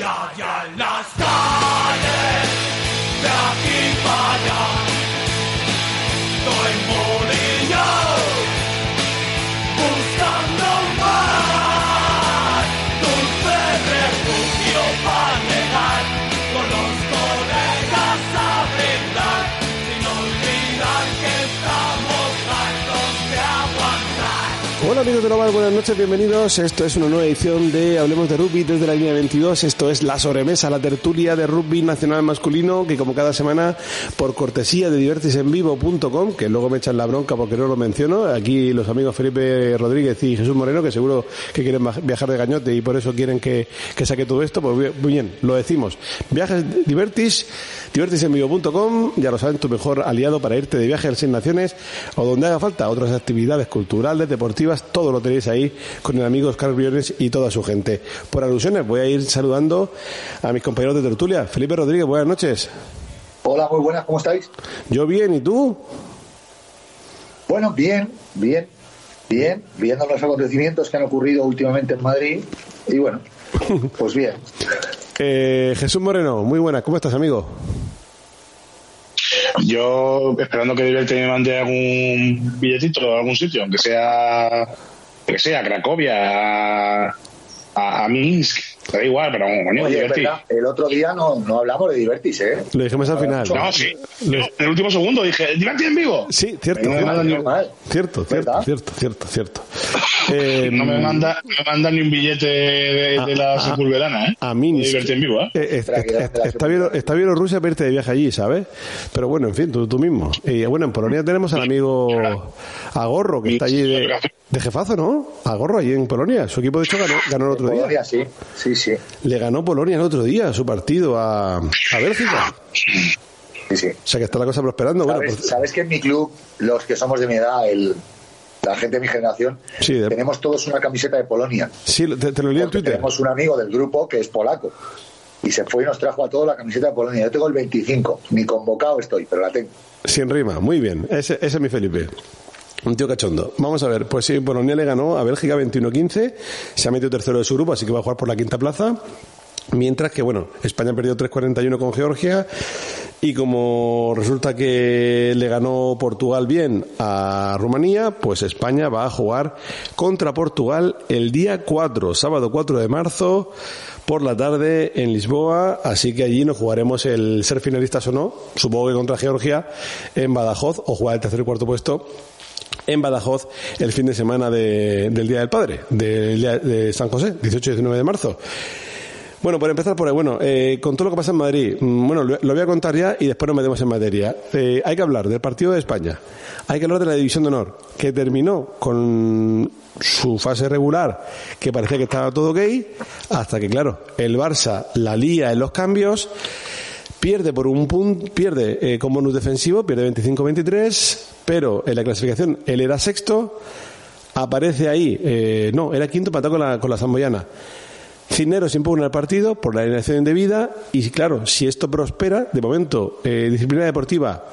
ya, ya en Buenas noches, bienvenidos. Esto es una nueva edición de Hablemos de Rugby desde la línea 22. Esto es la sobremesa, la tertulia de rugby nacional masculino que como cada semana, por cortesía de divertisenvivo.com, que luego me echan la bronca porque no lo menciono, aquí los amigos Felipe Rodríguez y Jesús Moreno, que seguro que quieren viajar de gañote y por eso quieren que, que saque todo esto, pues muy bien, lo decimos. Viajes Divertis, divertisenvivo.com, ya lo saben, tu mejor aliado para irte de viaje a las seis naciones o donde haga falta, otras actividades culturales, deportivas, todo lo tenéis ahí con el amigo Oscar Briones y toda su gente. Por alusiones, voy a ir saludando a mis compañeros de tertulia. Felipe Rodríguez, buenas noches. Hola, muy buenas, ¿cómo estáis? Yo bien, ¿y tú? Bueno, bien, bien, bien, viendo los acontecimientos que han ocurrido últimamente en Madrid y bueno, pues bien. Eh, Jesús Moreno, muy buenas, ¿cómo estás, amigo? Yo esperando que Diverte me mande algún billetito a algún sitio, aunque sea, que sea, a Cracovia, a, a, a Minsk, da igual, pero coño, Oye, es Diverti. verdad, el otro día no, no hablamos de Divertis, ¿eh? Lo dijimos al final. No, sí. En el último segundo dije, Diverti en vivo. Sí, cierto, No cierto, cierto, cierto, cierto, cierto. Eh, no me manda, no me manda ni un billete de, de la Ah, Sepulvedana, ¿eh? a Diverti en vivo, ¿eh? Eh, eh, eh, está, bien, está bien Rusia irte de viaje allí, ¿sabes? Pero bueno, en fin, tú, tú mismo. Y bueno, en Polonia tenemos al amigo Agorro, que está allí de, de jefazo, ¿no? Agorro, allí en Polonia. Su equipo, de hecho, ganó, ganó el otro día. Polonia, sí, sí, sí, Le ganó Polonia el otro día su partido a, a Bélgica. sí, sí. O sea que está la cosa prosperando. Bueno, ¿Sabes, pues- sabes que en mi club, los que somos de mi edad, el, la gente de mi generación, Sí, de- tenemos todos una camiseta de Polonia. sí, te, te lo leí en Twitter. tenemos un amigo del grupo que es polaco. Y se fue y nos trajo a todos la camiseta de Polonia. Yo tengo el 25, ni convocado estoy, pero la tengo. Sin rima, muy bien. Ese, ese es mi Felipe. Un tío cachondo. Vamos a ver, pues sí, Polonia le ganó a Bélgica 21-15, se ha metido tercero de su grupo, así que va a jugar por la quinta plaza. Mientras que, bueno, España perdió 3-41 con Georgia y como resulta que le ganó Portugal bien a Rumanía, pues España va a jugar contra Portugal el día 4, sábado 4 de marzo, por la tarde en Lisboa, así que allí nos jugaremos el ser finalistas o no, supongo que contra Georgia, en Badajoz, o jugar el tercer y cuarto puesto en Badajoz el fin de semana de- del Día del Padre, del día de San José, 18 y 19 de marzo. Bueno, por empezar por ahí, bueno, eh, con todo lo que pasa en Madrid, mm, bueno, lo, voy a contar ya y después nos metemos en materia. Eh, hay que hablar del partido de España, hay que hablar de la División de Honor, que terminó con su fase regular, que parecía que estaba todo gay, hasta que, claro, el Barça la lía en los cambios, pierde por un punto, pierde eh, con bonus defensivo, pierde 25-23, pero en la clasificación él era sexto, aparece ahí, eh, no, era quinto empatado con la, con la Zamboyana. Cisneros impugna el partido por la alineación indebida y claro, si esto prospera, de momento, eh, Disciplina Deportiva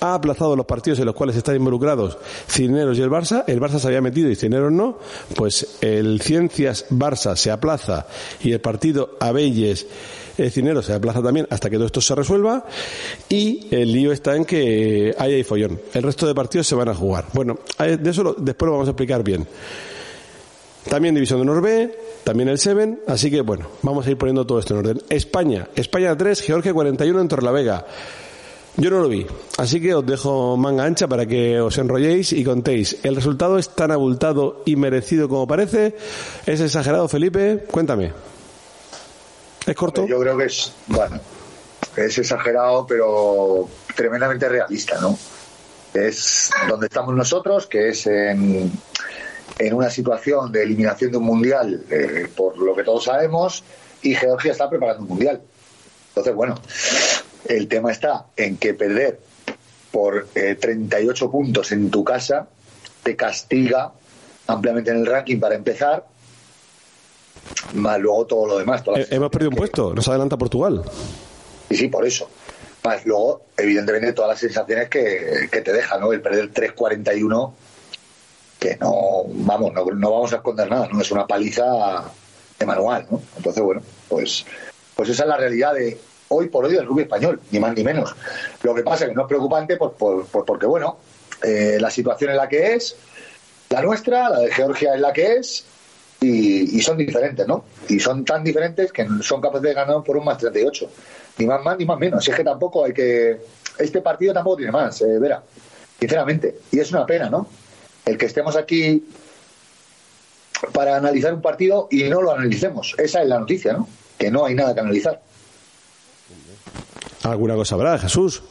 ha aplazado los partidos en los cuales están involucrados Cisneros y el Barça, el Barça se había metido y Cisneros no, pues el Ciencias Barça se aplaza y el partido Abelles eh, Cisneros se aplaza también hasta que todo esto se resuelva y el lío está en que ahí hay follón. El resto de partidos se van a jugar. Bueno, eh, de eso después lo vamos a explicar bien. También División de Honor B, también el Seven, así que bueno, vamos a ir poniendo todo esto en orden. España, España 3, Georgia 41 en Torrelavega. Yo no lo vi, así que os dejo manga ancha para que os enrolléis y contéis. ¿El resultado es tan abultado y merecido como parece? ¿Es exagerado, Felipe? Cuéntame. ¿Es corto? Yo creo que es, bueno, es exagerado, pero tremendamente realista, ¿no? Es donde estamos nosotros, que es en, en una situación de eliminación de un mundial, eh, por lo que todos sabemos, y Georgia está preparando un mundial. Entonces, bueno, el tema está en que perder por eh, 38 puntos en tu casa te castiga ampliamente en el ranking para empezar, más luego todo lo demás. todas Eh, hemos perdido un puesto, nos adelanta Portugal. Sí, sí, por eso. Más luego, evidentemente, todas las sensaciones que, que te deja, ¿no? El perder 3.41, que no, vamos, no, no vamos a esconder nada, ¿no? Es una paliza de manual, ¿no? Entonces, bueno, pues Pues esa es la realidad de hoy por hoy del rugby español, ni más ni menos. Lo que pasa es que no es preocupante pues, por, porque, bueno, eh, la situación en la que es, la nuestra, la de Georgia es la que es, y, son diferentes, ¿no? Y son tan diferentes que son capaces de ganar por un más 38. Ni más más ni más menos. es que tampoco hay que. Este partido tampoco tiene más, eh, Vera. Sinceramente. Y es una pena, ¿no? El que estemos aquí para analizar un partido y no lo analicemos. Esa es la noticia, ¿no? Que no hay nada que analizar. ¿Alguna cosa habrá, Jesús?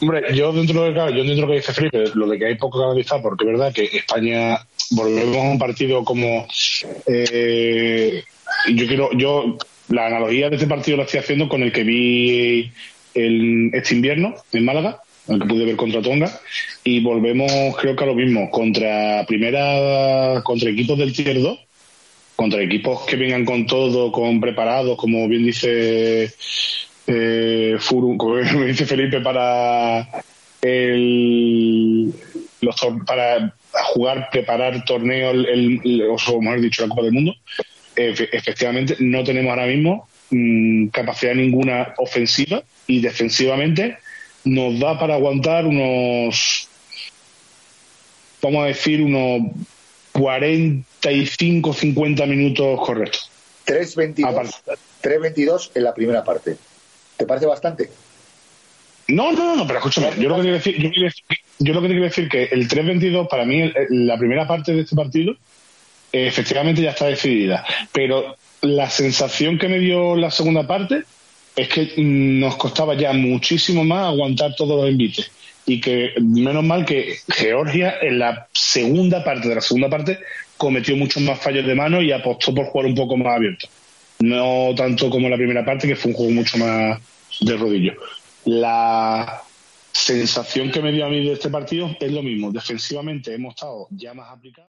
Hombre, yo dentro de, yo dentro de lo que dice Felipe, lo de que hay poco que analizar, porque es verdad que España volvemos a un partido como eh, yo quiero yo la analogía de este partido lo estoy haciendo con el que vi el, este invierno en Málaga el que pude ver contra Tonga. Y volvemos creo que a lo mismo contra primera contra equipos del tier 2 contra equipos que vengan con todo con preparados como bien dice eh, como dice Felipe para el para jugar, preparar torneos, el, o mejor dicho, la Copa del Mundo, efectivamente no tenemos ahora mismo mm, capacidad ninguna ofensiva y defensivamente nos da para aguantar unos, vamos a decir, unos 45, 50 minutos correctos. 3.22 en la primera parte. ¿Te parece bastante? No, no, no, pero escúchame, yo lo que quiero decir, yo, lo que quiero decir que el 3-22, para mí, la primera parte de este partido, efectivamente ya está decidida. Pero la sensación que me dio la segunda parte es que nos costaba ya muchísimo más aguantar todos los envites. Y que menos mal que Georgia en la segunda parte de la segunda parte cometió muchos más fallos de mano y apostó por jugar un poco más abierto. No tanto como la primera parte, que fue un juego mucho más de rodillo la sensación que me dio a mí de este partido es lo mismo. Defensivamente hemos estado ya más aplicados.